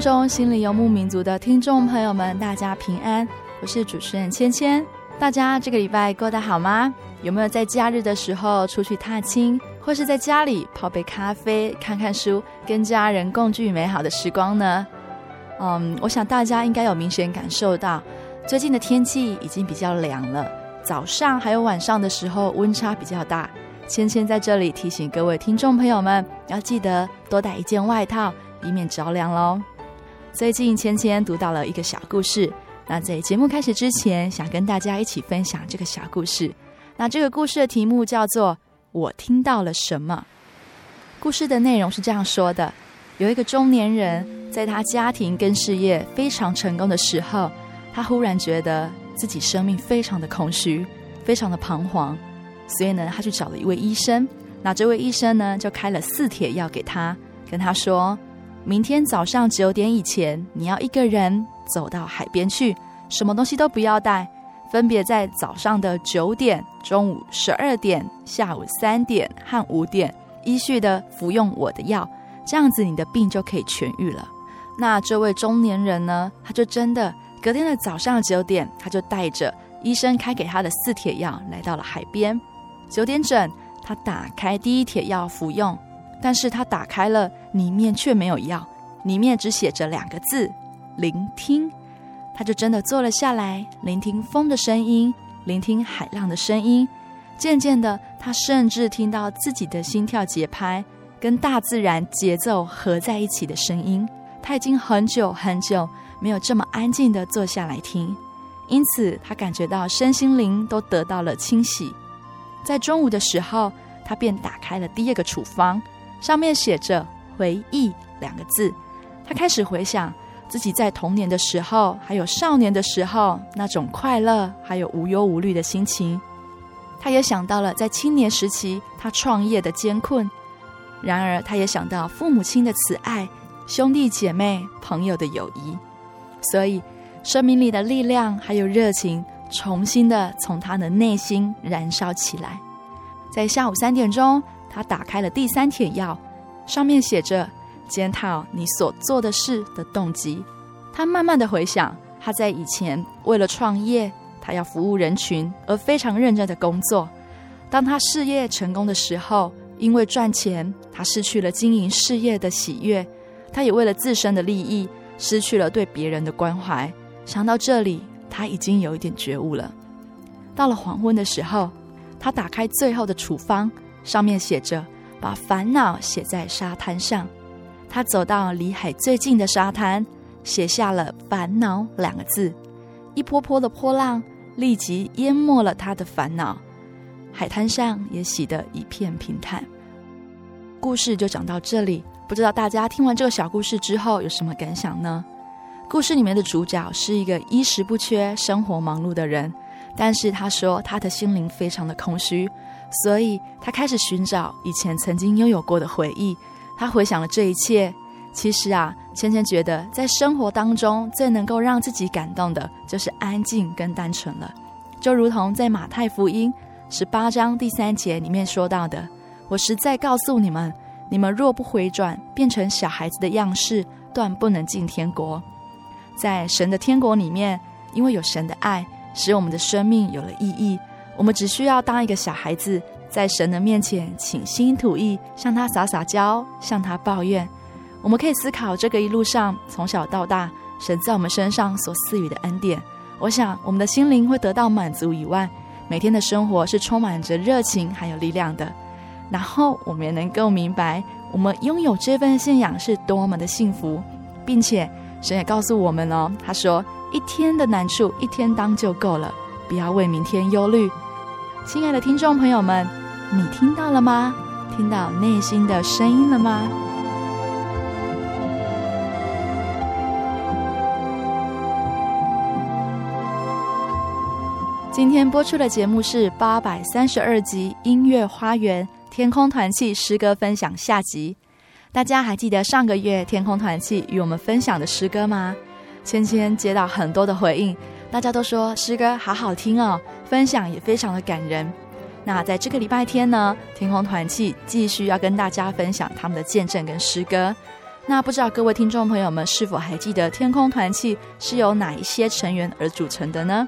中，心里游牧民族的听众朋友们，大家平安，我是主持人芊芊。大家这个礼拜过得好吗？有没有在假日的时候出去踏青，或是在家里泡杯咖啡、看看书，跟家人共聚美好的时光呢？嗯，我想大家应该有明显感受到，最近的天气已经比较凉了，早上还有晚上的时候温差比较大。芊芊在这里提醒各位听众朋友们，要记得多带一件外套。以免着凉喽。最近芊芊读到了一个小故事，那在节目开始之前，想跟大家一起分享这个小故事。那这个故事的题目叫做《我听到了什么》。故事的内容是这样说的：有一个中年人，在他家庭跟事业非常成功的时候，他忽然觉得自己生命非常的空虚，非常的彷徨，所以呢，他去找了一位医生。那这位医生呢，就开了四帖药给他，跟他说。明天早上九点以前，你要一个人走到海边去，什么东西都不要带，分别在早上的九点、中午十二点、下午三点和五点依序的服用我的药，这样子你的病就可以痊愈了。那这位中年人呢，他就真的隔天的早上九点，他就带着医生开给他的四帖药来到了海边。九点整，他打开第一帖药服用。但是他打开了，里面却没有药，里面只写着两个字：聆听。他就真的坐了下来，聆听风的声音，聆听海浪的声音。渐渐的，他甚至听到自己的心跳节拍跟大自然节奏合在一起的声音。他已经很久很久没有这么安静的坐下来听，因此他感觉到身心灵都得到了清洗。在中午的时候，他便打开了第二个处方。上面写着“回忆”两个字，他开始回想自己在童年的时候，还有少年的时候那种快乐，还有无忧无虑的心情。他也想到了在青年时期他创业的艰困，然而他也想到父母亲的慈爱、兄弟姐妹、朋友的友谊，所以生命里的力量还有热情重新的从他的内心燃烧起来。在下午三点钟。他打开了第三帖药，上面写着“检讨你所做的事的动机”。他慢慢的回想，他在以前为了创业，他要服务人群而非常认真的工作。当他事业成功的时候，因为赚钱，他失去了经营事业的喜悦。他也为了自身的利益，失去了对别人的关怀。想到这里，他已经有一点觉悟了。到了黄昏的时候，他打开最后的处方。上面写着：“把烦恼写在沙滩上。”他走到离海最近的沙滩，写下了“烦恼”两个字。一波波的波浪立即淹没了他的烦恼，海滩上也洗得一片平坦。故事就讲到这里，不知道大家听完这个小故事之后有什么感想呢？故事里面的主角是一个衣食不缺、生活忙碌的人，但是他说他的心灵非常的空虚。所以他开始寻找以前曾经拥有过的回忆，他回想了这一切，其实啊，芊芊觉得在生活当中最能够让自己感动的，就是安静跟单纯了。就如同在马太福音十八章第三节里面说到的：“我实在告诉你们，你们若不回转，变成小孩子的样式，断不能进天国。”在神的天国里面，因为有神的爱，使我们的生命有了意义。我们只需要当一个小孩子，在神的面前倾心吐意，向他撒撒娇，向他抱怨。我们可以思考这个一路上从小到大，神在我们身上所赐予的恩典。我想，我们的心灵会得到满足以外，每天的生活是充满着热情还有力量的。然后，我们也能够明白，我们拥有这份信仰是多么的幸福，并且神也告诉我们哦，他说：“一天的难处，一天当就够了，不要为明天忧虑。”亲爱的听众朋友们，你听到了吗？听到内心的声音了吗？今天播出的节目是八百三十二集音乐花园天空团契诗歌分享下集。大家还记得上个月天空团契与我们分享的诗歌吗？芊芊接到很多的回应，大家都说诗歌好好听哦，分享也非常的感人。那在这个礼拜天呢，天空团契继续要跟大家分享他们的见证跟诗歌。那不知道各位听众朋友们是否还记得天空团契是由哪一些成员而组成的呢？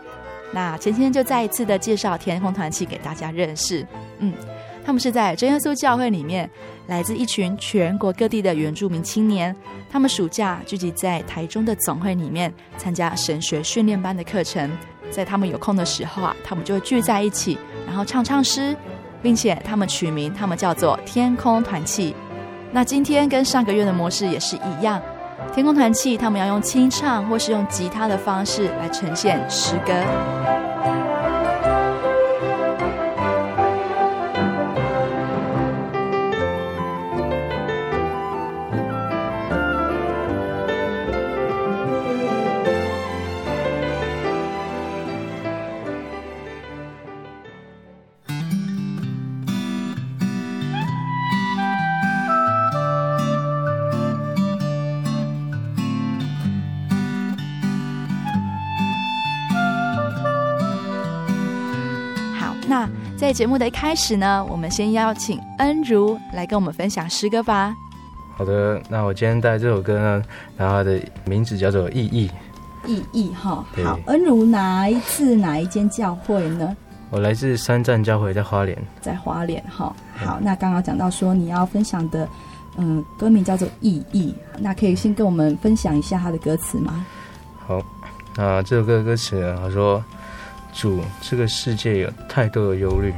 那芊芊就再一次的介绍天空团契给大家认识。嗯，他们是在真耶稣教会里面，来自一群全国各地的原住民青年。他们暑假聚集在台中的总会里面，参加神学训练班的课程。在他们有空的时候啊，他们就会聚在一起，然后唱唱诗，并且他们取名，他们叫做天空团契。那今天跟上个月的模式也是一样。天空团契，他们要用清唱或是用吉他的方式来呈现诗歌。在节目的一开始呢，我们先邀请恩如来跟我们分享诗歌吧。好的，那我今天带这首歌呢，然后它的名字叫做《意义》。意义哈，好，恩如哪一次哪一间教会呢？我来自三站教会，在花莲。在花莲哈，好，那刚刚讲到说你要分享的，嗯，歌名叫做《意义》，那可以先跟我们分享一下它的歌词吗？好，那这首歌的歌词呢，他说。主，这个世界有太多的忧虑，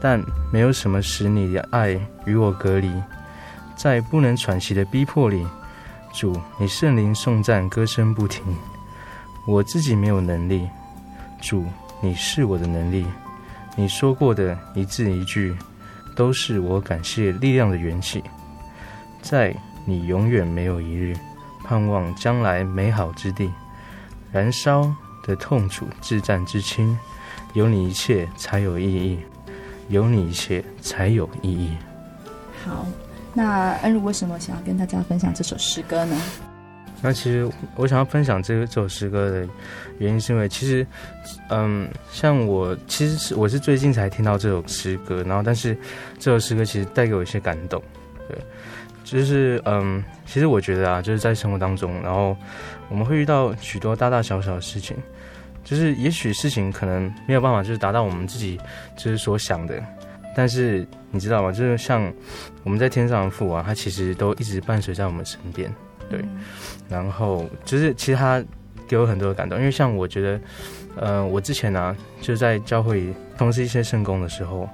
但没有什么使你的爱与我隔离。在不能喘息的逼迫里，主，你圣灵颂赞歌声不停。我自己没有能力，主，你是我的能力。你说过的一字一句，都是我感谢力量的缘起。在你永远没有一日，盼望将来美好之地，燃烧。的痛楚，至战至亲，有你一切才有意义，有你一切才有意义。好，那恩如为什么想要跟大家分享这首诗歌呢？那其实我想要分享这个这首诗歌的原因，是因为其实，嗯，像我其实是我是最近才听到这首诗歌，然后但是这首诗歌其实带给我一些感动，对，就是嗯，其实我觉得啊，就是在生活当中，然后。我们会遇到许多大大小小的事情，就是也许事情可能没有办法，就是达到我们自己就是所想的，但是你知道吗？就是像我们在天上的父啊，他其实都一直伴随在我们身边，对。然后就是其实他给我很多的感动，因为像我觉得，呃，我之前呢、啊、就在教会从事一些圣工的时候，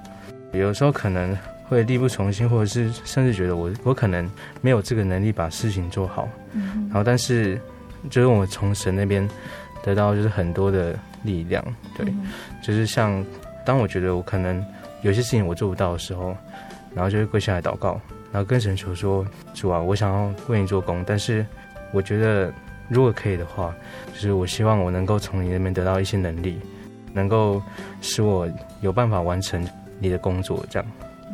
有时候可能会力不从心，或者是甚至觉得我我可能没有这个能力把事情做好，然后但是。就是我从神那边得到就是很多的力量，对，嗯、就是像当我觉得我可能有些事情我做不到的时候，然后就会跪下来祷告，然后跟神求说：“主啊，我想要为你做工，但是我觉得如果可以的话，就是我希望我能够从你那边得到一些能力，能够使我有办法完成你的工作，这样。”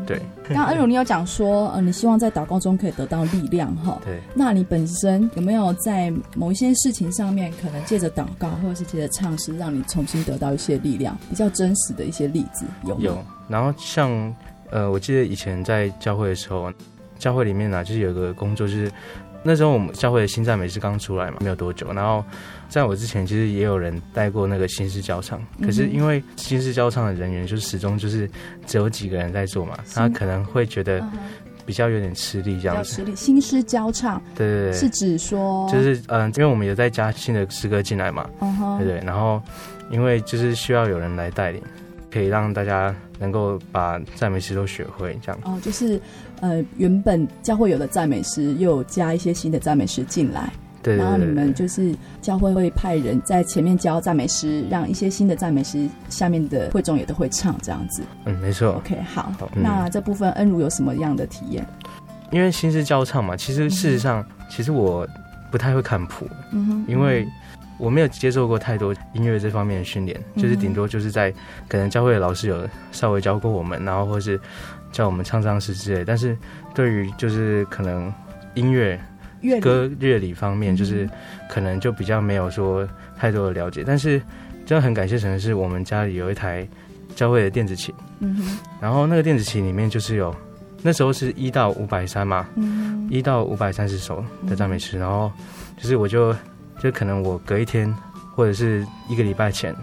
对。刚刚恩如你有讲说，呃，你希望在祷告中可以得到力量哈。对。那你本身有没有在某一些事情上面，可能借着祷告或者是借着唱诗，让你重新得到一些力量，比较真实的一些例子有吗？有。然后像呃，我记得以前在教会的时候，教会里面呢、啊，就是有一个工作，就是那时候我们教会的新赞美是刚出来嘛，没有多久，然后。在我之前，其实也有人带过那个新诗教唱，可是因为新诗教唱的人员就始终就是只有几个人在做嘛，他可能会觉得比较有点吃力这样子。吃力。新诗教唱，对对对，是指说就是嗯、呃，因为我们有在加新的诗歌进来嘛，对对，然后因为就是需要有人来带领，可以让大家能够把赞美诗都学会这样。哦，就是呃，原本教会有的赞美诗，又加一些新的赞美诗进来。对对对对，然后你们就是教会会派人在前面教赞美诗，让一些新的赞美诗下面的会众也都会唱这样子。嗯，没错。OK，好。好，那这部分恩如有什么样的体验？因为新诗教唱嘛，其实事实上，嗯、其实我不太会看谱，嗯哼，因为我没有接受过太多音乐这方面的训练，嗯、就是顶多就是在可能教会的老师有稍微教过我们，然后或是教我们唱唱诗之类。但是对于就是可能音乐。歌乐理方面，就是可能就比较没有说太多的了解，但是真的很感谢神的是，我们家里有一台教会的电子琴，然后那个电子琴里面就是有那时候是一到五百三嘛，嗯，一到五百三十首的赞美诗，然后就是我就就可能我隔一天或者是一个礼拜前，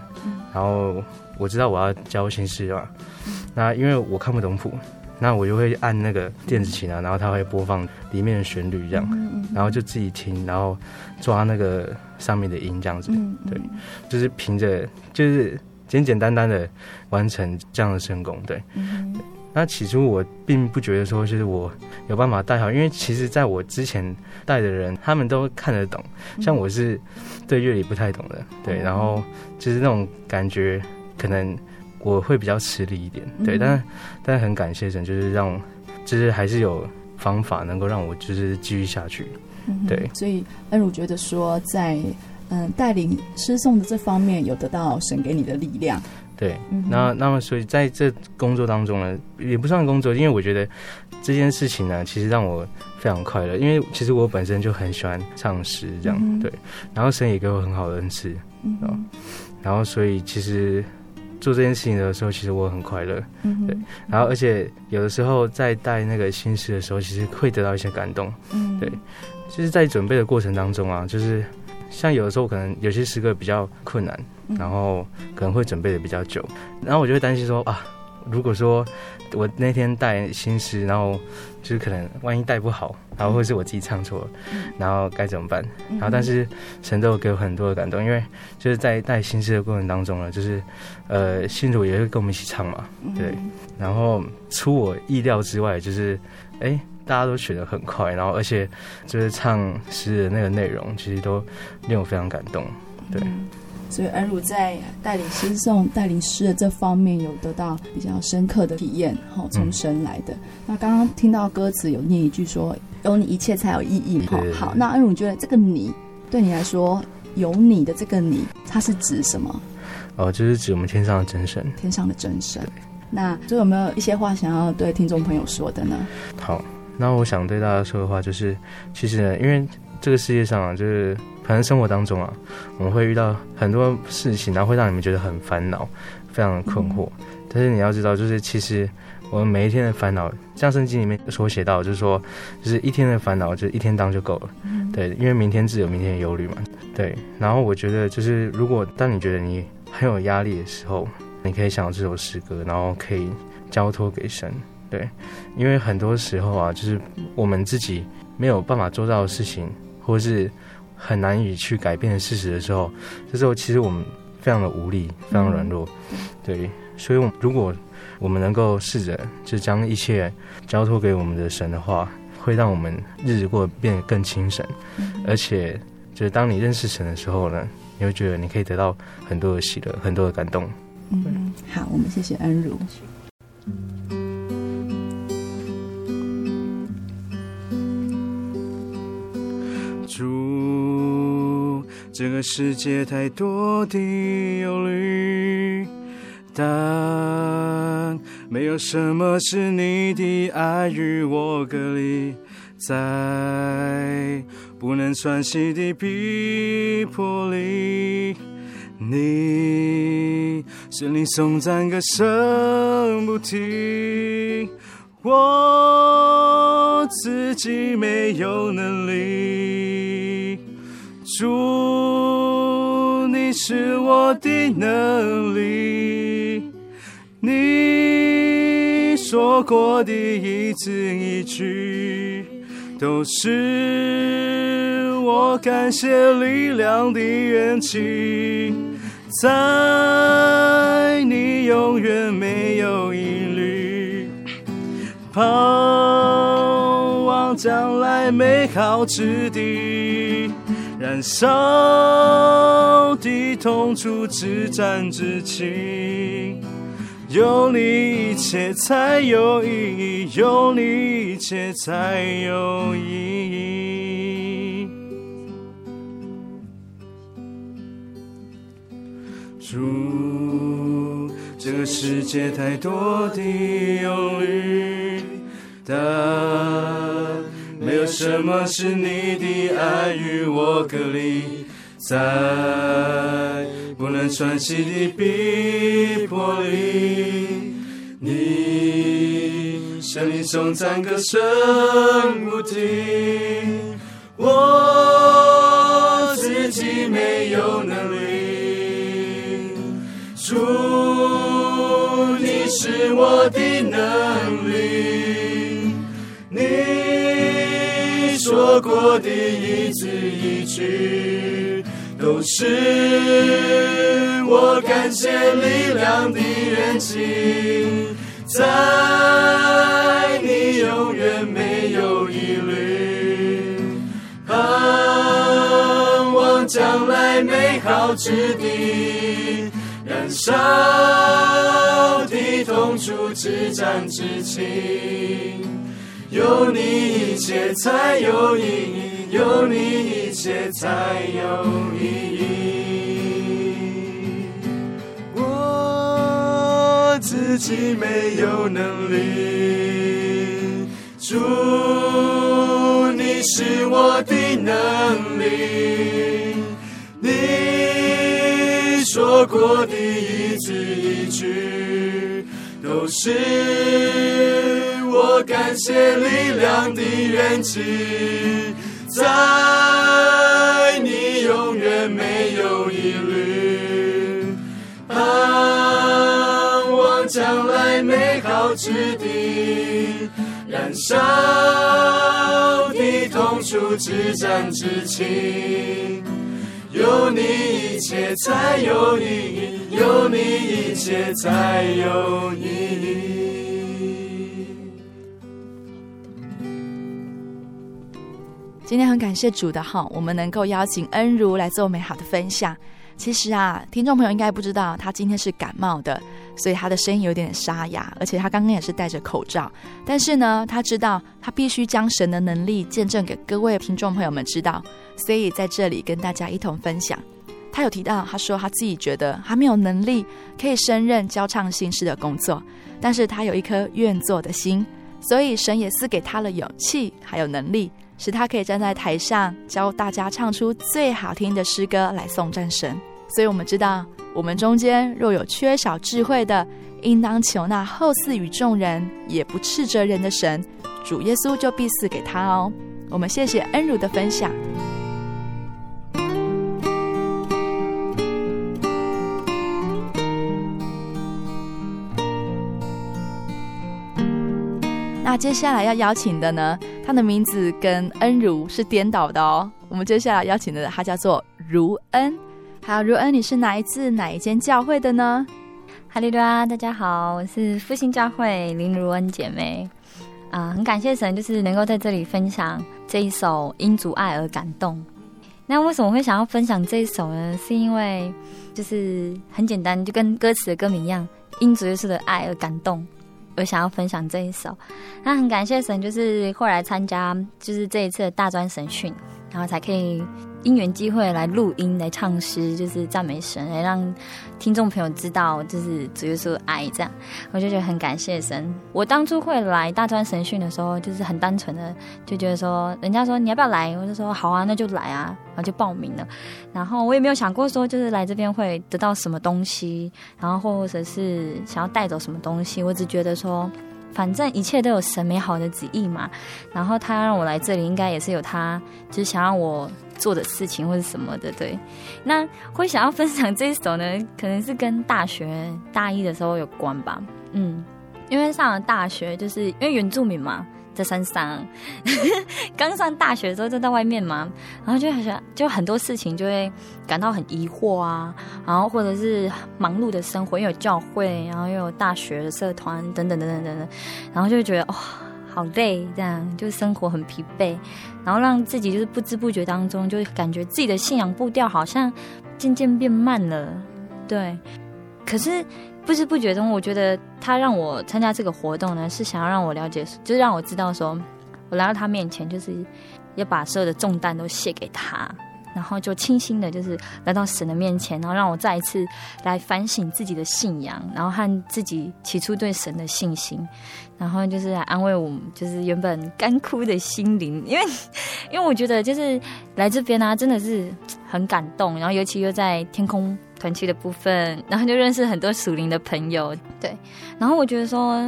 然后我知道我要教新诗嘛，那因为我看不懂谱。那我就会按那个电子琴啊，然后它会播放里面的旋律这样，然后就自己听，然后抓那个上面的音这样子，对，就是凭着就是简简单单的完成这样的声功，对。那起初我并不觉得说就是我有办法带好，因为其实在我之前带的人他们都看得懂，像我是对乐理不太懂的，对，然后就是那种感觉可能。我会比较吃力一点，对，嗯、但是但是很感谢神，就是让，就是还是有方法能够让我就是继续下去，嗯、对。所以恩如觉得说在，在嗯带领诗颂的这方面有得到神给你的力量，对。嗯、那那么所以在这工作当中呢，也不算工作，因为我觉得这件事情呢，其实让我非常快乐，因为其实我本身就很喜欢唱诗这样，嗯、对。然后神也给我很好的恩赐，嗯，然后所以其实。做这件事情的时候，其实我很快乐，嗯、对。然后，而且有的时候在带那个新诗的时候，其实会得到一些感动，嗯，对。就是在准备的过程当中啊，就是像有的时候可能有些诗歌比较困难，然后可能会准备的比较久，然后我就会担心说啊。如果说我那天带新诗，然后就是可能万一带不好，然后或者是我自己唱错了，然后该怎么办？然后但是神都有给我很多的感动，因为就是在带新诗的过程当中呢，就是呃信徒也会跟我们一起唱嘛，对。然后出我意料之外，就是哎大家都学得很快，然后而且就是唱诗的那个内容，其实都令我非常感动，对。所以恩如在带领诗颂、带领诗的这方面有得到比较深刻的体验，哈，从神来的。嗯、那刚刚听到歌词有念一句说：“有你一切才有意义。”哈，好。那恩如你觉得这个“你”对你来说，有你的这个“你”，它是指什么？哦，就是指我们天上的真神。天上的真神。那就有没有一些话想要对听众朋友说的呢？好，那我想对大家说的话就是，其实呢，因为这个世界上啊，就是。可能生活当中啊，我们会遇到很多事情，然后会让你们觉得很烦恼，非常的困惑。嗯、但是你要知道，就是其实我们每一天的烦恼，像圣经里面所写到，就是说，就是一天的烦恼，就一天当就够了。嗯、对，因为明天自有明天的忧虑嘛。对。然后我觉得，就是如果当你觉得你很有压力的时候，你可以想到这首诗歌，然后可以交托给神。对，因为很多时候啊，就是我们自己没有办法做到的事情，或是。很难以去改变的事实的时候，这时候其实我们非常的无力，非常软弱，嗯、对。所以，我如果我们能够试着就将一切交托给我们的神的话，会让我们日子过得变得更轻省。嗯、而且，就是当你认识神的时候呢，你会觉得你可以得到很多的喜乐，很多的感动。嗯，好，我们谢谢恩如。这个世界太多的忧虑，但没有什么是你的爱与我隔离，在不能喘息的逼迫里，你心里颂赞歌声不停，我自己没有能力，主，你是我的能力。你说过的一字一句，都是我感谢力量的源泉。在你永远没有疑虑，盼望将来美好之地，燃烧的痛楚，至暂至轻。有你一切才有意义，有你一切才有意义。主，这个世界太多的忧虑，但没有什么是你的爱与我隔离，在不能喘息的逼迫里，你向你颂赞歌声不停，我自己没有能力，主，你是我的能说过的一字一句。都是我感谢力量的源泉，在你永远没有疑虑，盼望将来美好之地，燃烧的痛楚，至战至轻，有你一切才有意义。有你，一切才有意义。我自己没有能力，主，你是我的能力。你说过的一字一句，都是我感谢力量的源起。在你永远没有疑虑，盼望将来美好之地，燃烧的痛楚，至暂至轻，有你一切才有意义，有你一切才有意义。今天很感谢主的哈，我们能够邀请恩如来做美好的分享。其实啊，听众朋友应该不知道，他今天是感冒的，所以他的声音有点沙哑，而且他刚刚也是戴着口罩。但是呢，他知道他必须将神的能力见证给各位听众朋友们知道，所以在这里跟大家一同分享。他有提到，他说他自己觉得他没有能力可以胜任教唱新诗的工作，但是他有一颗愿做的心，所以神也赐给他了勇气还有能力。使他可以站在台上教大家唱出最好听的诗歌来送战神。所以，我们知道，我们中间若有缺少智慧的，应当求那后赐与众人，也不斥责人的神，主耶稣就必赐给他哦。我们谢谢恩如的分享。那接下来要邀请的呢，他的名字跟恩如是颠倒的哦。我们接下来邀请的他叫做如恩。好，如恩，你是来自哪一间教会的呢？哈利路亚，大家好，我是复兴教会林如恩姐妹。啊、很感谢神，就是能够在这里分享这一首因主爱而感动。那为什么会想要分享这一首呢？是因为就是很简单，就跟歌词的歌名一样，因主耶稣的爱而感动。我想要分享这一首，那很感谢神，就是后来参加就是这一次的大专神训，然后才可以因缘机会来录音来唱诗，就是赞美神，来让听众朋友知道，就是主耶稣爱这样，我就觉得很感谢神。我当初会来大专神训的时候，就是很单纯的就觉得说，人家说你要不要来，我就说好啊，那就来啊，然后就报名了。然后我也没有想过说，就是来这边会得到什么东西，然后或者是想要带走什么东西，我只觉得说。反正一切都有神美好的旨意嘛，然后他让我来这里，应该也是有他就是想让我做的事情或者什么的，对。那会想要分享这一首呢，可能是跟大学大一的时候有关吧，嗯，因为上了大学，就是因为原住民嘛。在山上，刚上大学的时候就在外面嘛，然后就好像就很多事情就会感到很疑惑啊，然后或者是忙碌的生活，又有教会，然后又有大学的社团等等等等等等，然后就觉得哇、哦，好累，这样就生活很疲惫，然后让自己就是不知不觉当中就感觉自己的信仰步调好像渐渐变慢了，对，可是。不知不觉中，我觉得他让我参加这个活动呢，是想要让我了解，就是让我知道说，我来到他面前，就是要把所有的重担都卸给他，然后就轻轻的，就是来到神的面前，然后让我再一次来反省自己的信仰，然后和自己起初对神的信心，然后就是来安慰我们，就是原本干枯的心灵，因为因为我觉得就是来这边呢、真的是很感动，然后尤其又在天空。团契的部分，然后就认识很多属灵的朋友，对。然后我觉得说，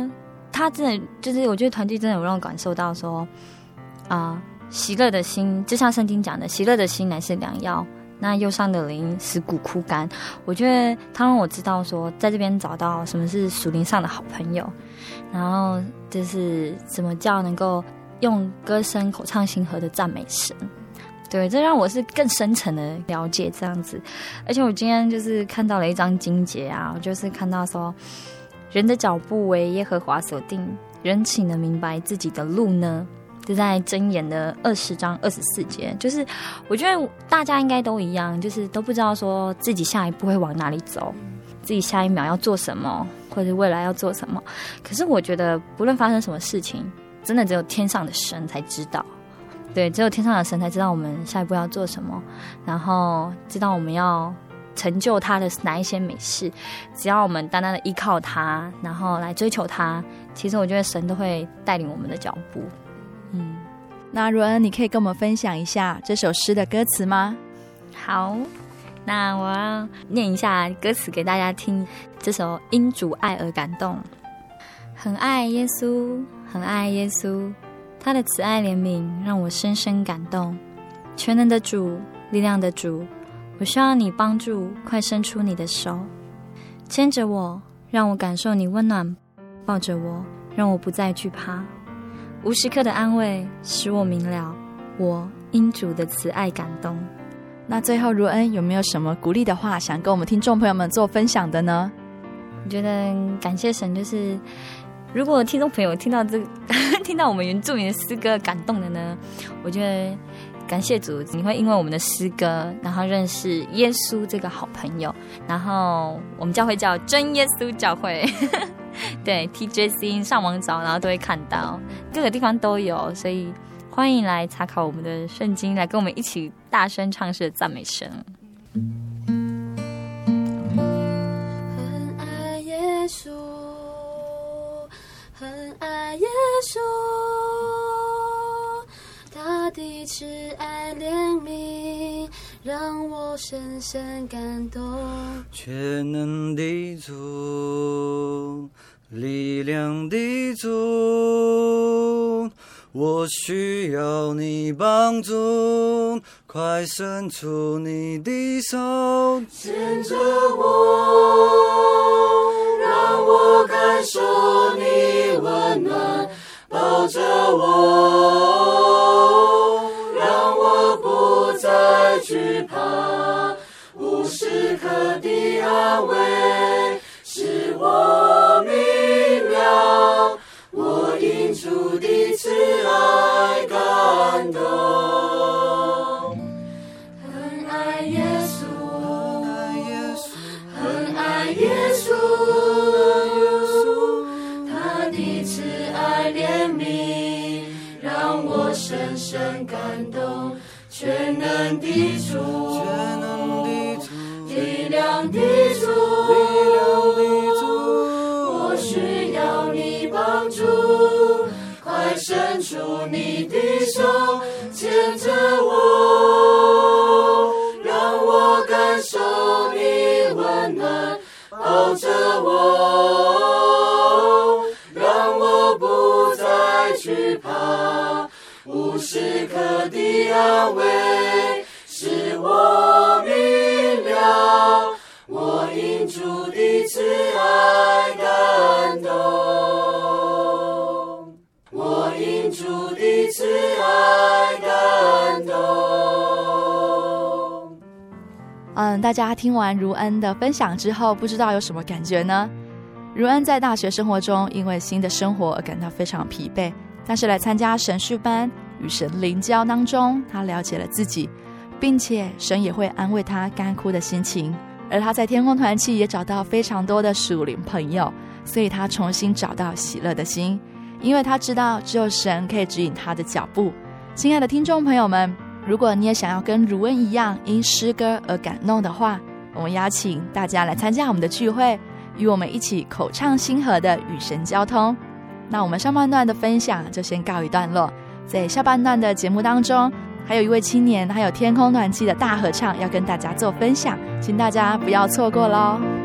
他真的就是，我觉得团契真的有让我感受到说，啊、喜乐的心，就像圣经讲的，喜乐的心乃是良药，那忧伤的灵使骨枯干。我觉得他让我知道说，在这边找到什么是属灵上的好朋友，然后就是怎么叫能够用歌声口唱心和的赞美神。对，这让我是更深层的了解这样子，而且我今天就是看到了一张经节啊，我就是看到说，人的脚步为耶和华所定，人岂能明白自己的路呢？就在箴言的二十章二十四节，就是我觉得大家应该都一样，就是都不知道说自己下一步会往哪里走，自己下一秒要做什么，或者未来要做什么。可是我觉得，不论发生什么事情，真的只有天上的神才知道。对，只有天上的神才知道我们下一步要做什么，然后知道我们要成就他的哪一些美事。只要我们单单的依靠他，然后来追求他，其实我觉得神都会带领我们的脚步。嗯，那如恩，你可以跟我们分享一下这首诗的歌词吗？好，那我要念一下歌词给大家听。这首因主爱而感动，很爱耶稣，很爱耶稣。他的慈爱怜悯让我深深感动，全能的主，力量的主，我需要你帮助，快伸出你的手，牵着我，让我感受你温暖，抱着我，让我不再惧怕，无时刻的安慰使我明了，我因主的慈爱感动。那最后，如恩有没有什么鼓励的话想跟我们听众朋友们做分享的呢？我觉得感谢神就是。如果听众朋友听到这，听到我们原住民的诗歌感动的呢，我觉得感谢主，你会因为我们的诗歌，然后认识耶稣这个好朋友。然后我们教会叫真耶稣教会，对 TJC 上网找，然后都会看到，各个地方都有，所以欢迎来查考我们的圣经，来跟我们一起大声唱诗赞美神。很爱耶稣。爱耶稣，他的慈爱怜悯让我深深感动。全能的主，力量的主，我需要你帮助，快伸出你的手，牵着我。让我感受你温暖，抱着我，让我不再惧怕，无时刻的安慰，使我明了，主的慈爱感动，很爱耶稣，很爱耶稣。他的慈爱怜悯让我深深感动，全能能的主，全能的主，力量的主，你的手，牵着我，让我感受你温暖，抱着我，让我不再惧怕，无时刻的安慰，嗯，大家听完如恩的分享之后，不知道有什么感觉呢？如恩在大学生活中，因为新的生活而感到非常疲惫，但是来参加神训班，与神灵交当中，他了解了自己，并且神也会安慰他干枯的心情。而他在天空团契也找到非常多的属灵朋友，所以他重新找到喜乐的心，因为他知道只有神可以指引他的脚步。亲爱的听众朋友们，如果你也想要跟如恩一样因诗歌而感动的话，我们邀请大家来参加我们的聚会，与我们一起口唱心和的与神交通。那我们上半段的分享就先告一段落，在下半段的节目当中，还有一位青年，还有天空团契的大合唱要跟大家做分享，请大家不要错过喽。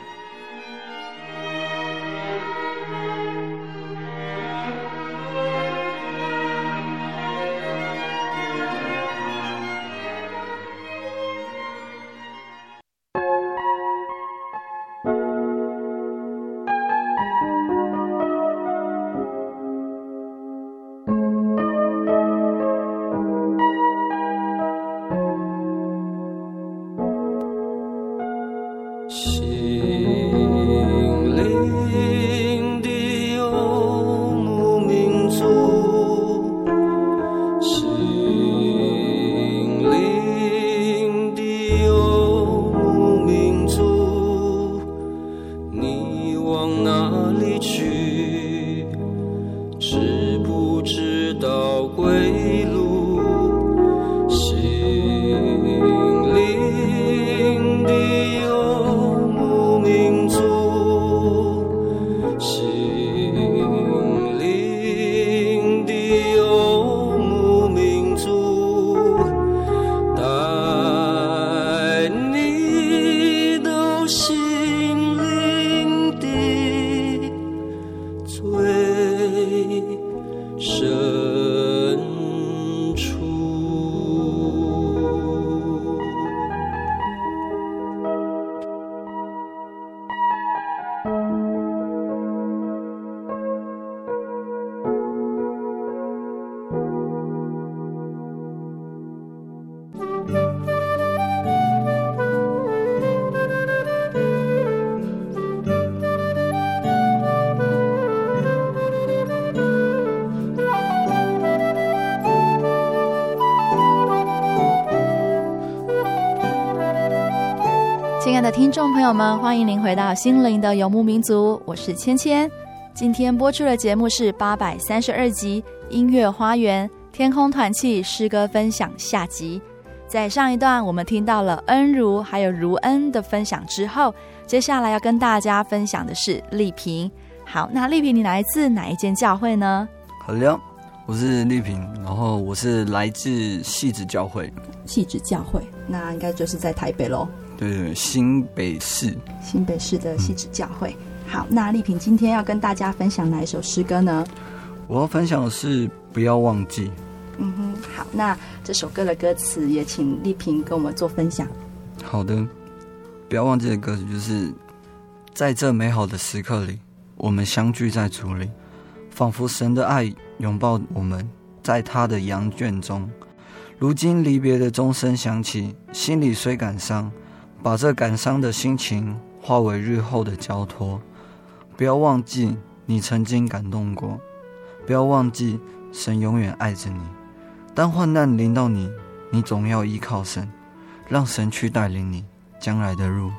心友们，欢迎您回到心灵的游牧民族，我是芊芊。今天播出的节目是八百三十二集《音乐花园天空团契诗歌分享》下集。在上一段，我们听到了恩如还有如恩的分享之后，接下来要跟大家分享的是丽萍。好，那丽萍，你来自哪一间教会呢？好的，我是丽萍，然后我是来自汐止教会。汐止教会，那应该就是在台北喽。对对，新北市。新北市的汐止教会。嗯、好，那丽萍今天要跟大家分享哪一首诗歌呢？我要分享的是《不要忘记》。嗯哼，好，那这首歌的歌词也请丽萍跟我们做分享。好的，不要忘记的歌词就是，在这美好的时刻里，我们相聚在主里，仿佛神的爱拥抱我们，在他的羊圈中。如今离别的钟声响起，心里虽感伤，把这感伤的心情化为日后的交托。不要忘记你曾经感动过，不要忘记神永远爱着你。当患难临到你，你总要依靠神，让神去带领你将来的路。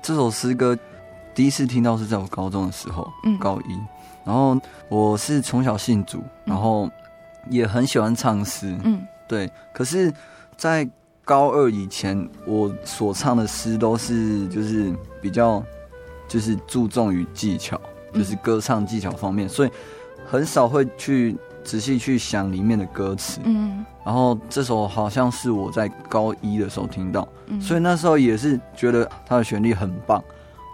这首诗歌第一次听到是在我高中的时候，嗯，高一。然后我是从小信主，然后也很喜欢唱诗，嗯，对。可是，在高二以前，我所唱的诗都是就是比较就是注重于技巧，就是歌唱技巧方面，所以很少会去。仔细去想里面的歌词，嗯，然后这首好像是我在高一的时候听到，嗯，所以那时候也是觉得它的旋律很棒，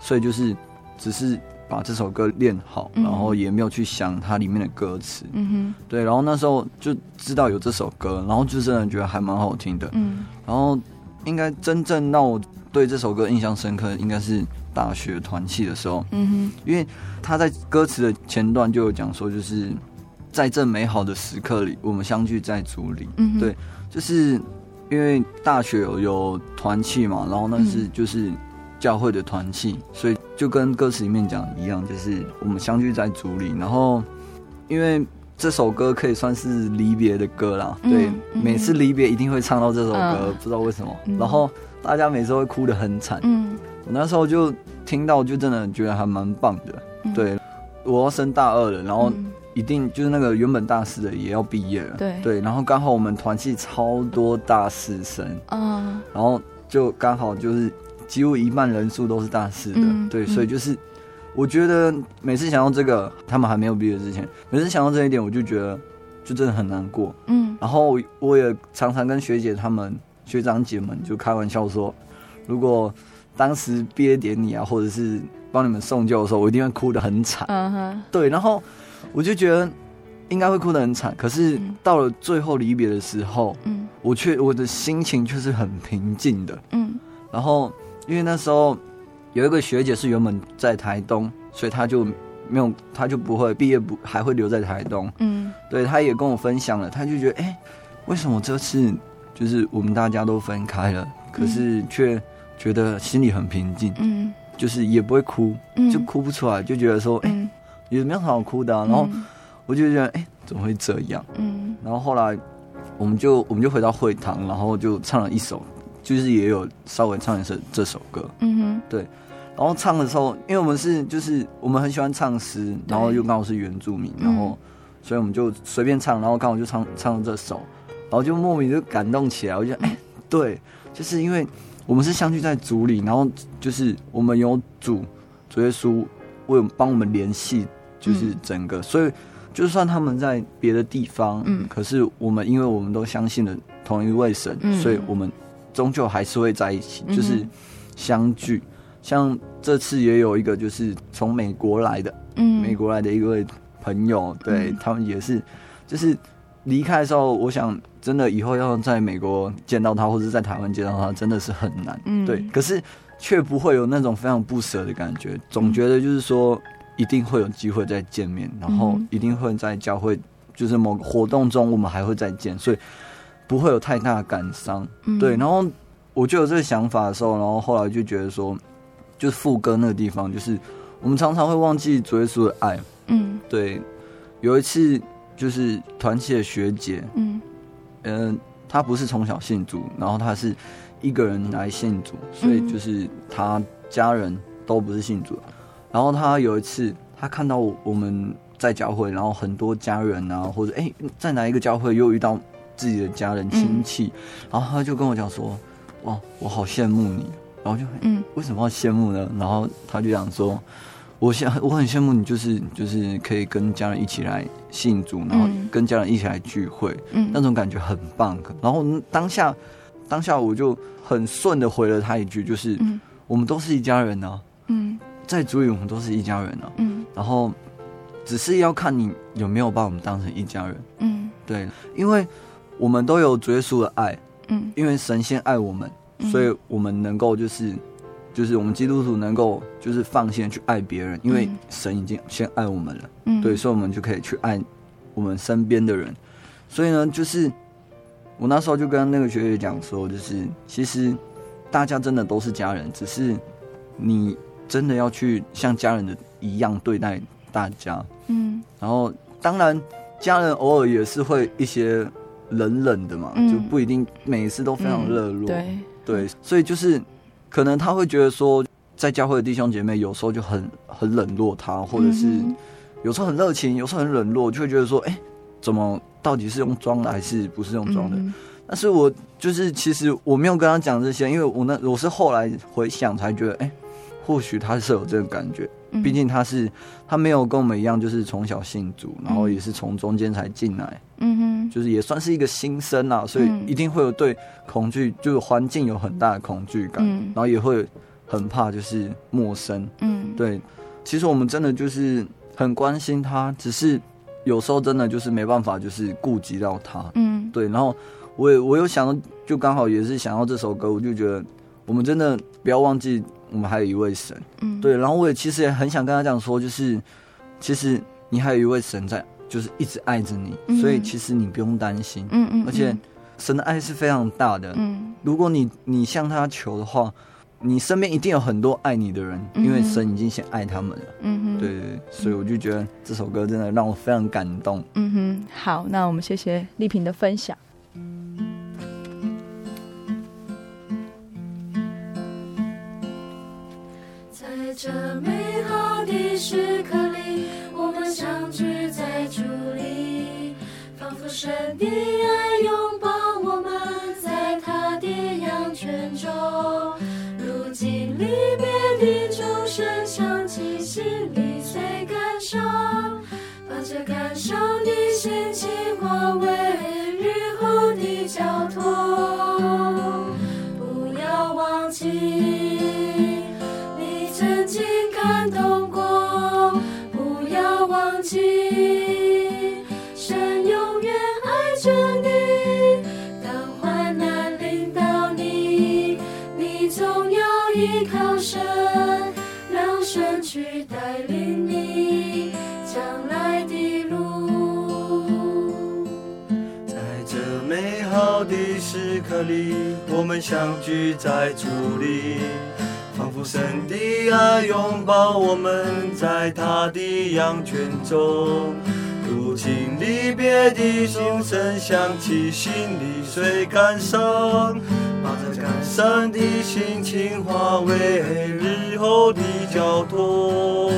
所以就是只是把这首歌练好，然后也没有去想它里面的歌词，嗯哼，对，然后那时候就知道有这首歌，然后就真的觉得还蛮好听的，嗯，然后应该真正让我对这首歌印象深刻，应该是大学团契的时候，嗯哼，因为他在歌词的前段就有讲说，就是。在这美好的时刻里，我们相聚在组里。嗯，对，就是因为大学有有团契嘛，然后那是就是教会的团契，嗯，所以就跟歌词里面讲一样，就是我们相聚在主里。然后，因为这首歌可以算是离别的歌啦，嗯，对，每次离别一定会唱到这首歌，嗯，不知道为什么，嗯。然后大家每次会哭得很惨。嗯，我那时候就听到，就真的觉得还蛮棒的。嗯，对，我要升大二了，然后。一定就是那个原本大四的也要毕业了，对对，然后刚好我们团系超多大四生，嗯，然后就刚好就是几乎一半人数都是大四的，嗯，对，所以就是我觉得每次想到这个，他们还没有毕业之前，每次想到这一点，我就觉得就真的很难过，嗯，然后我也常常跟学姐他们学长姐们就开玩笑说，如果当时毕业典礼啊，或者是帮你们送旧的时候，我一定会哭得很惨，嗯哼，对，然后。我就觉得应该会哭得很惨，可是到了最后离别的时候，嗯，我却我的心情却是很平静的，嗯。然后因为那时候有一个学姐是原本在台东，所以她就没有，她就不会毕业不还会留在台东，嗯。对，她也跟我分享了，她就觉得，哎、欸，为什么这次就是我们大家都分开了，可是却觉得心里很平静，嗯，就是也不会哭，就哭不出来，就觉得说，哎、欸。也没有很好哭的、啊，然后我就觉得，哎、欸，怎么会这样？嗯，然后后来我们就我们就回到会堂，然后就唱了一首，就是也有稍微唱一首这首歌。嗯哼，对。然后唱的时候，因为我们是就是我们很喜欢唱诗，然后又刚好是原住民，然后所以我们就随便唱，然后刚好就唱唱了这首，然后就莫名就感动起来。我就觉得，哎、欸，对，就是因为我们是相聚在组里，然后就是我们有主主耶稣为帮我们联系。就是整个，所以就算他们在别的地方，嗯，可是我们因为我们都相信了同一位神，嗯，所以我们终究还是会在一起，就是相聚。嗯。像这次也有一个就是从美国来的，嗯，美国来的一位朋友，对，嗯，他们也是，就是离开的时候，我想真的以后要在美国见到他，或者在台湾见到他，真的是很难，嗯，对，可是却不会有那种非常不舍的感觉，总觉得就是说。一定会有机会再见面，然后一定会在教会，就是某个活动中，我们还会再见，所以不会有太大的感伤。对，然后我就有这个想法的时候，然后后来就觉得说，就是副歌那个地方，就是我们常常会忘记主耶稣的爱。嗯，对。有一次就是团契的学姐，嗯嗯，他不是从小信主，然后她是一个人来信主，所以就是她家人都不是信主。然后她有一次，她看到我们在教会，然后很多家人啊，或者哎、欸，在哪一个教会又遇到自己的家人亲戚，然后他就跟我讲说：“哇，我好羡慕你。”然后就嗯，为什么要羡慕呢？然后他就讲说。我羡我很羡慕你，就是就是可以跟家人一起来信主，然后跟家人一起来聚会，嗯，那种感觉很棒。然后当下当下我就很顺的回了他一句，就是，嗯，我们都是一家人呢，嗯，在主里我们都是一家人呢，嗯，然后只是要看你有没有把我们当成一家人，嗯，对，因为我们都有主耶稣的爱，嗯，因为神先爱我们，所以我们能够就是。就是我们基督徒能够就是放心去爱别人，因为神已经先爱我们了，嗯，对，所以我们就可以去爱我们身边的人。所以呢，就是我那时候就跟那个学姐讲说，就是其实大家真的都是家人，只是你真的要去像家人的一样对待大家，嗯。然后当然家人偶尔也是会一些冷冷的嘛，嗯，就不一定每一次都非常热络，嗯，对。对，所以就是。可能他会觉得说，在教会的弟兄姐妹有时候就很很冷落他，或者是有时候很热情，有时候很冷落，就会觉得说，哎、欸，怎么到底是用装的还是不是用装的？但是我就是其实我没有跟他讲这些，因为我那我是后来回想才觉得，哎、欸，或许他是有这个感觉，毕竟他是他没有跟我们一样，就是从小信主，然后也是从中间才进来，嗯哼，就是也算是一个新生啊，所以一定会有对恐惧，就是环境有很大的恐惧感，然后也会很怕就是陌生，嗯，对，其实我们真的就是很关心他，只是有时候真的就是没办法，就是顾及到他，嗯，对，然后我也我有想到，就刚好也是想要这首歌，我就觉得我们真的不要忘记。我们还有一位神，嗯，对，然后我也其实也很想跟他讲说，就是其实你还有一位神在，就是一直爱着你，嗯，所以其实你不用担心，嗯，嗯嗯，而且神的爱是非常大的，嗯，如果你你向他求的话，你身边一定有很多爱你的人，嗯，因为神已经先爱他们了，嗯哼，对对对，所以我就觉得这首歌真的让我非常感动，嗯哼，好，那我们谢谢丽萍的分享。这美好的时刻里，我们相聚在主里，仿佛神的爱相聚在主里，仿佛神的爱拥抱我们，在他的羊圈中。如今离别的钟声响起，心里虽感伤，把这感伤的心情化为日后的交托。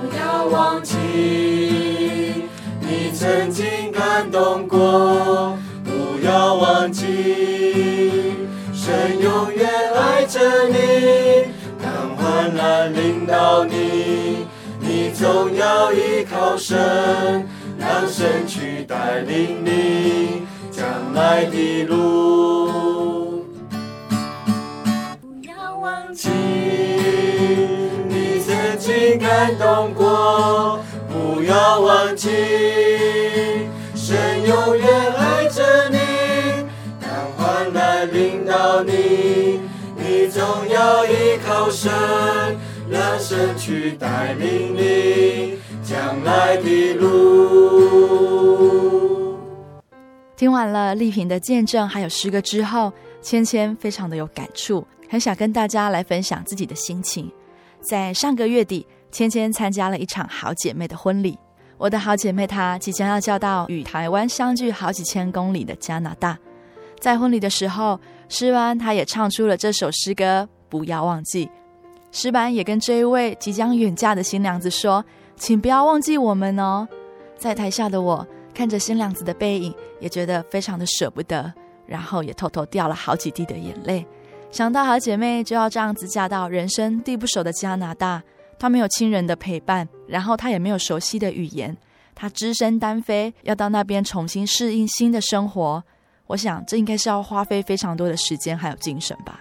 不要忘记，你曾经感动过。不要忘记，神永远爱着你。当患难临到你，你总要依靠神，让神去带领你将来的路。不要忘记，你曾经感动过。不要忘记，要依靠神，让神去带领你将来的路。听完了丽萍的见证，还有诗歌之后，芊芊非常的有感触，很想跟大家来分享自己的心情。在上个月底，芊芊参加了一场好姐妹的婚礼。我的好姐妹她即将要嫁到与台湾相距好几千公里的加拿大，在婚礼的时候，诗班她也唱出了这首诗歌《不要忘记》。石板也跟这一位即将远嫁的新娘子说：“请不要忘记我们哦。”在台下的我看着新娘子的背影，也觉得非常的舍不得，然后也偷偷掉了好几滴的眼泪。想到好姐妹就要这样子嫁到人生地不熟的加拿大。她没有亲人的陪伴，然后她也没有熟悉的语言，她只身单飞，要到那边重新适应新的生活。我想，这应该是要花费非常多的时间还有精神吧。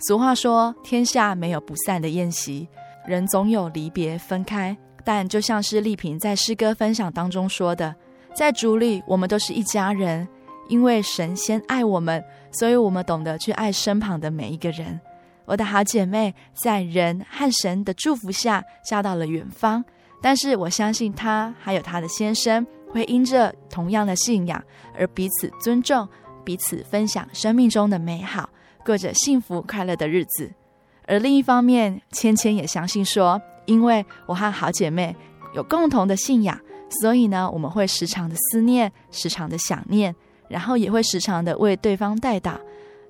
俗话说，天下没有不散的宴席，人总有离别分开。但就像是丽萍在诗歌分享当中说的，在主里，我们都是一家人，因为神先爱我们，所以我们懂得去爱身旁的每一个人。我的好姐妹在人和神的祝福下嫁到了远方，但是我相信她还有她的先生会因着同样的信仰而彼此尊重，彼此分享生命中的美好，过着幸福快乐的日子。而另一方面，芊芊也相信说，因为我和好姐妹有共同的信仰，所以呢，我们会时常的思念，时常的想念，然后也会时常的为对方代祷。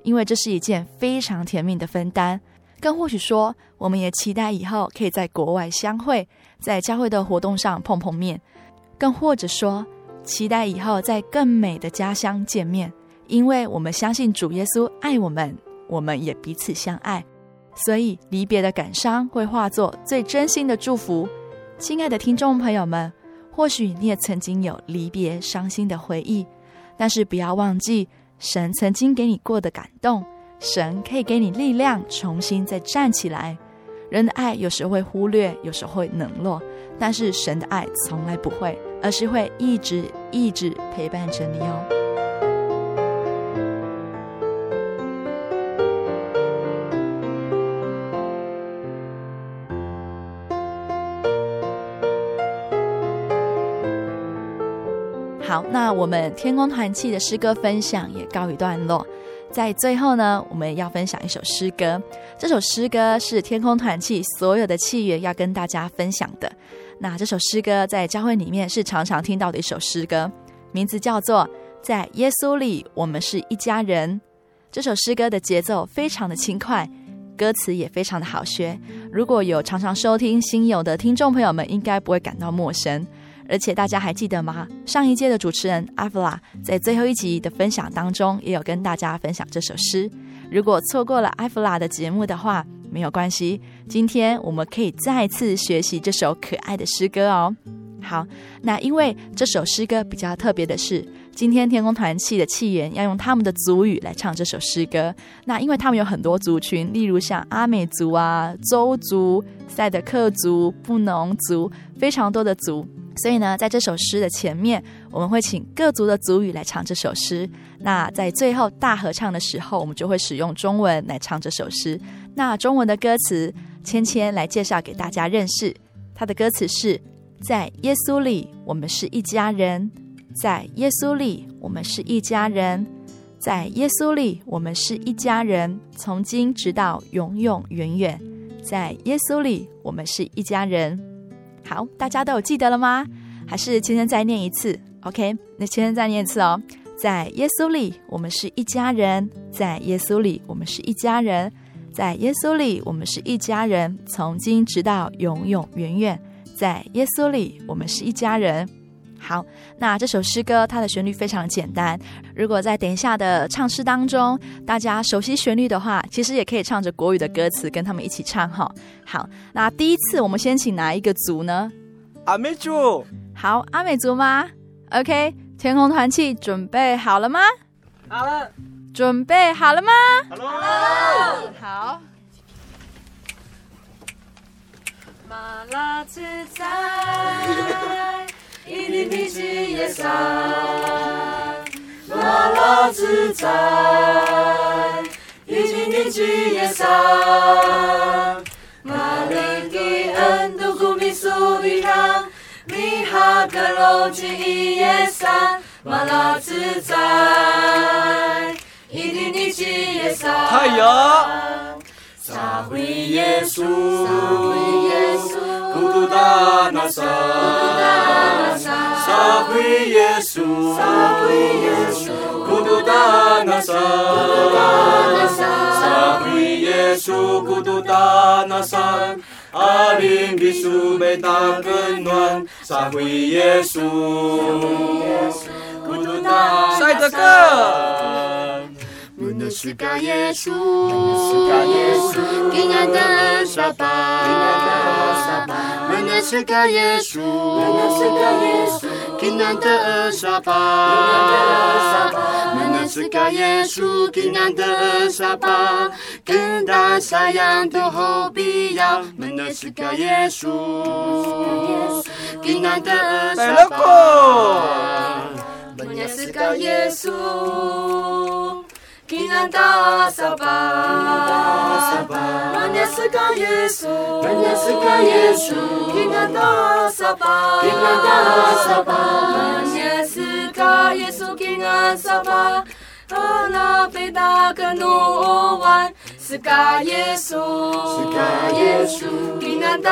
因为这是一件非常甜蜜的分担，更或许说，我们也期待以后可以在国外相会，在教会的活动上碰碰面，更或者说，期待以后在更美的家乡见面。因为我们相信主耶稣爱我们，我们也彼此相爱，所以离别的感伤会化作最真心的祝福。亲爱的听众朋友们，或许你也曾经有离别伤心的回忆，但是不要忘记。神曾经给你过的感动，神可以给你力量，重新再站起来。人的爱有时会忽略，有时会冷落，但是神的爱从来不会，而是会一直一直陪伴着你哦。好，那我们天空团契的诗歌分享也告一段落。在最后呢，我们要分享一首诗歌。这首诗歌是天空团契所有的契员要跟大家分享的。那这首诗歌在教会里面是常常听到的一首诗歌，名字叫做《在耶稣里我们是一家人》。这首诗歌的节奏非常的轻快，歌词也非常的好学。如果有常常收听心友的听众朋友们，应该不会感到陌生。而且大家还记得吗？上一届的主持人阿弗拉在最后一集的分享当中，也有跟大家分享这首诗。如果错过了阿弗拉的节目的话，没有关系，今天我们可以再次学习这首可爱的诗歌哦。好，那因为这首诗歌比较特别的是，今天天空团契的契员要用他们的族语来唱这首诗歌。那因为他们有很多族群，例如像阿美族啊、邹族、赛德克族、布农族，非常多的族。所以呢，在这首诗的前面，我们会请各族的族语来唱这首诗。那在最后大合唱的时候，我们就会使用中文来唱这首诗。那中文的歌词，芊芊来介绍给大家认识。它的歌词是：在耶稣里，我们是一家人；在耶稣里，我们是一家人；在耶稣里，我们是一家人，从今直到永永远远。在耶稣里，我们是一家人。好，大家都有记得了吗？还是千千再念一次？OK，那千千再念一次哦。在耶稣里，我们是一家人；在耶稣里，我们是一家人；在耶稣里，我们是一家人，从今直到永永远远。在耶稣里，我们是一家人。好，那这首诗歌它的旋律非常简单。如果在等一下的唱诗当中，大家熟悉旋律的话，其实也可以唱着国语的歌词跟他们一起唱哈。好，那第一次我们先请哪一个族呢？阿美族。好，阿美族吗？OK，天空团契准备好了吗？好了。准备好了吗？好了。好。马拉自在。一定的基业山，马拉自在；一定的基业山，马里的恩都古米苏里康，米哈格罗吉一业山，马拉自在；一定的基业山，太阳，撒回耶稣。古都大那山，撒回耶稣，撒回耶稣，孤独的那山，孤独的那山，撒回耶稣，孤独的那山，阿林比树莓大更暖，撒回耶稣，孤独的下一个歌。的是个耶稣，平安的沙巴，平安的沙巴，我们是个耶稣，平安的沙巴，我们是个耶稣，平安的沙巴，跟大山羊的后背腰，我们是个耶稣，平安的沙巴，我们是个耶稣。平安的沙巴，万年是个耶稣，万年是个耶稣。平安的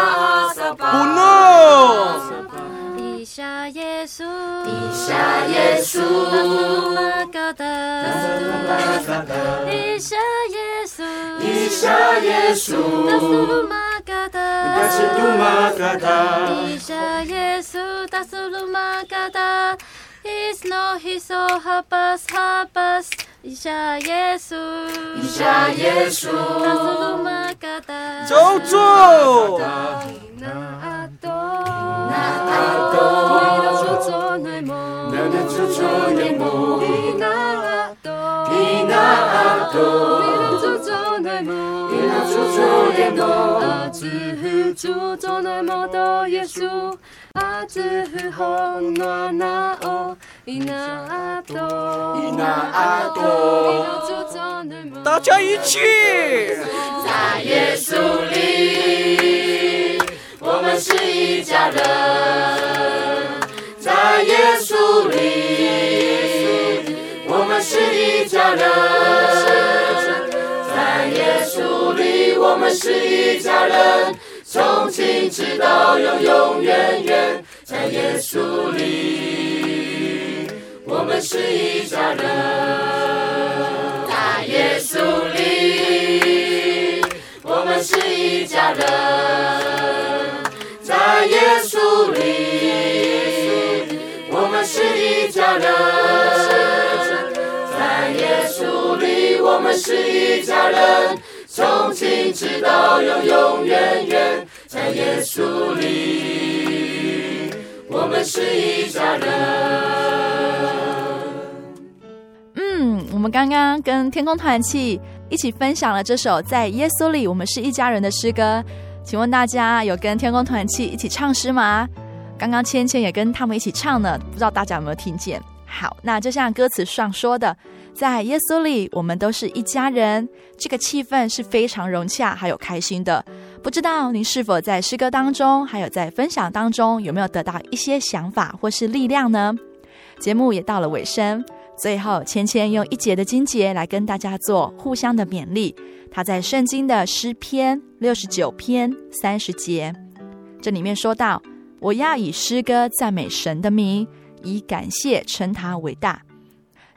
下耶稣，地下耶稣，大斯鲁玛嘎达，大斯鲁玛嘎达，地下耶稣，地下耶稣，大斯鲁玛嘎达，大斯鲁玛嘎达，地下耶稣，大斯鲁玛嘎达，He's no He's so habas habas，地下耶稣，地下耶稣，大斯鲁玛嘎达，走走。大家一起，在耶稣里，我们是一家人。在耶稣里，我们是一家人。在耶稣里，我们是一家人。从今直到永永远远，在耶稣里，我们是一家人。在耶稣里，我们是一家人。在耶稣里，我们是一家人。在耶稣里，我们是一家人。从今直到永永远远，在耶稣里，我们是一家人。嗯，我们刚刚跟天空团契一起分享了这首《在耶稣里，我们是一家人》的诗歌。请问大家有跟天空团契一起唱诗吗？刚刚芊芊也跟他们一起唱呢，不知道大家有没有听见？好，那就像歌词上说的。在耶稣里，我们都是一家人。这个气氛是非常融洽，还有开心的。不知道您是否在诗歌当中，还有在分享当中，有没有得到一些想法或是力量呢？节目也到了尾声，最后芊芊用一节的经节来跟大家做互相的勉励。他在圣经的诗篇六十九篇三十节，这里面说到：“我要以诗歌赞美神的名，以感谢称他伟大。”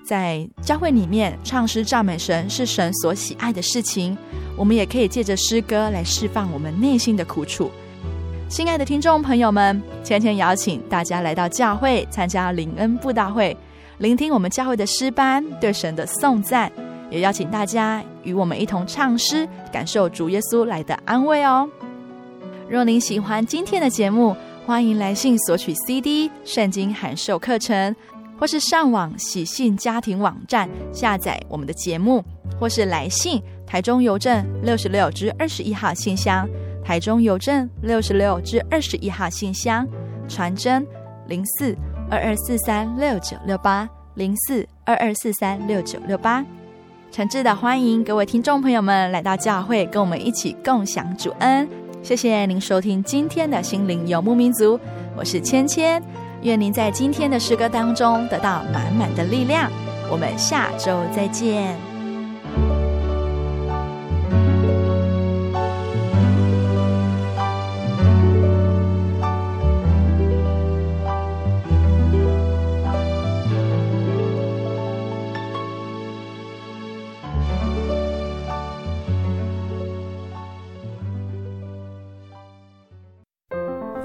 在教会里面唱诗赞美神是神所喜爱的事情，我们也可以借着诗歌来释放我们内心的苦楚。亲爱的听众朋友们，芊芊邀请大家来到教会参加灵恩布道会，聆听我们教会的诗班对神的颂赞，也邀请大家与我们一同唱诗，感受主耶稣来的安慰哦。若您喜欢今天的节目，欢迎来信索取 CD《圣经函授课程》。或是上网喜信家庭网站下载我们的节目，或是来信台中邮政六十六至二十一号信箱，台中邮政六十六至二十一号信箱，传真零四二二四三六九六八零四二二四三六九六八，诚挚的欢迎各位听众朋友们来到教会，跟我们一起共享主恩。谢谢您收听今天的心灵游牧民族，我是芊芊。愿您在今天的诗歌当中得到满满的力量。我们下周再见。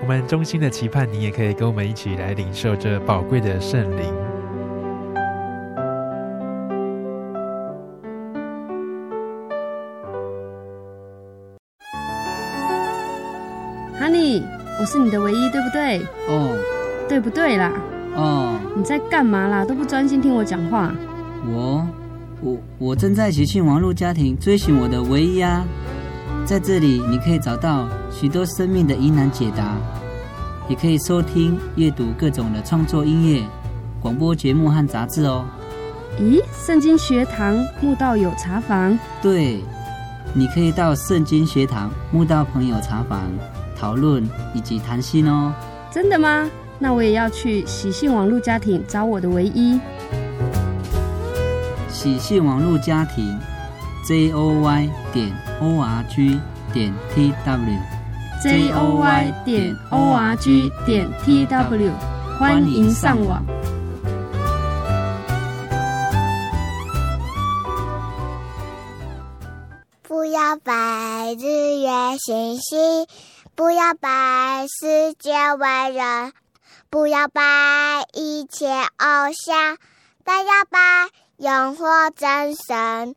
我们衷心的期盼，你也可以跟我们一起来领受这宝贵的圣灵。我是你的唯一，对不对？哦，对不对啦？哦，你在干嘛啦？都不专心听我讲话。我，我，我正在喜讯网络家庭追寻我的唯一啊！在这里，你可以找到许多生命的疑难解答，也可以收听、阅读各种的创作音乐、广播节目和杂志哦。咦，圣经学堂慕道友茶房？对，你可以到圣经学堂慕道朋友茶房。讨论以及谈心哦，真的吗？那我也要去喜信网络家庭找我的唯一。喜信网络家庭，j o y 点 o r g 点 t j o y 点 o r g 点 t w，欢迎上网。不要把日月星星。不要拜世界伟人，不要拜一切偶像，但要拜永活真神。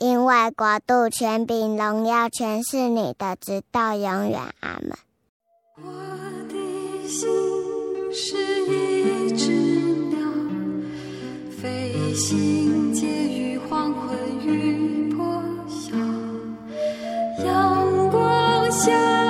因为国度、权柄、荣耀，全是你的，直到永远。阿门。我的心是一只鸟，飞行介于黄昏与破晓，阳光下。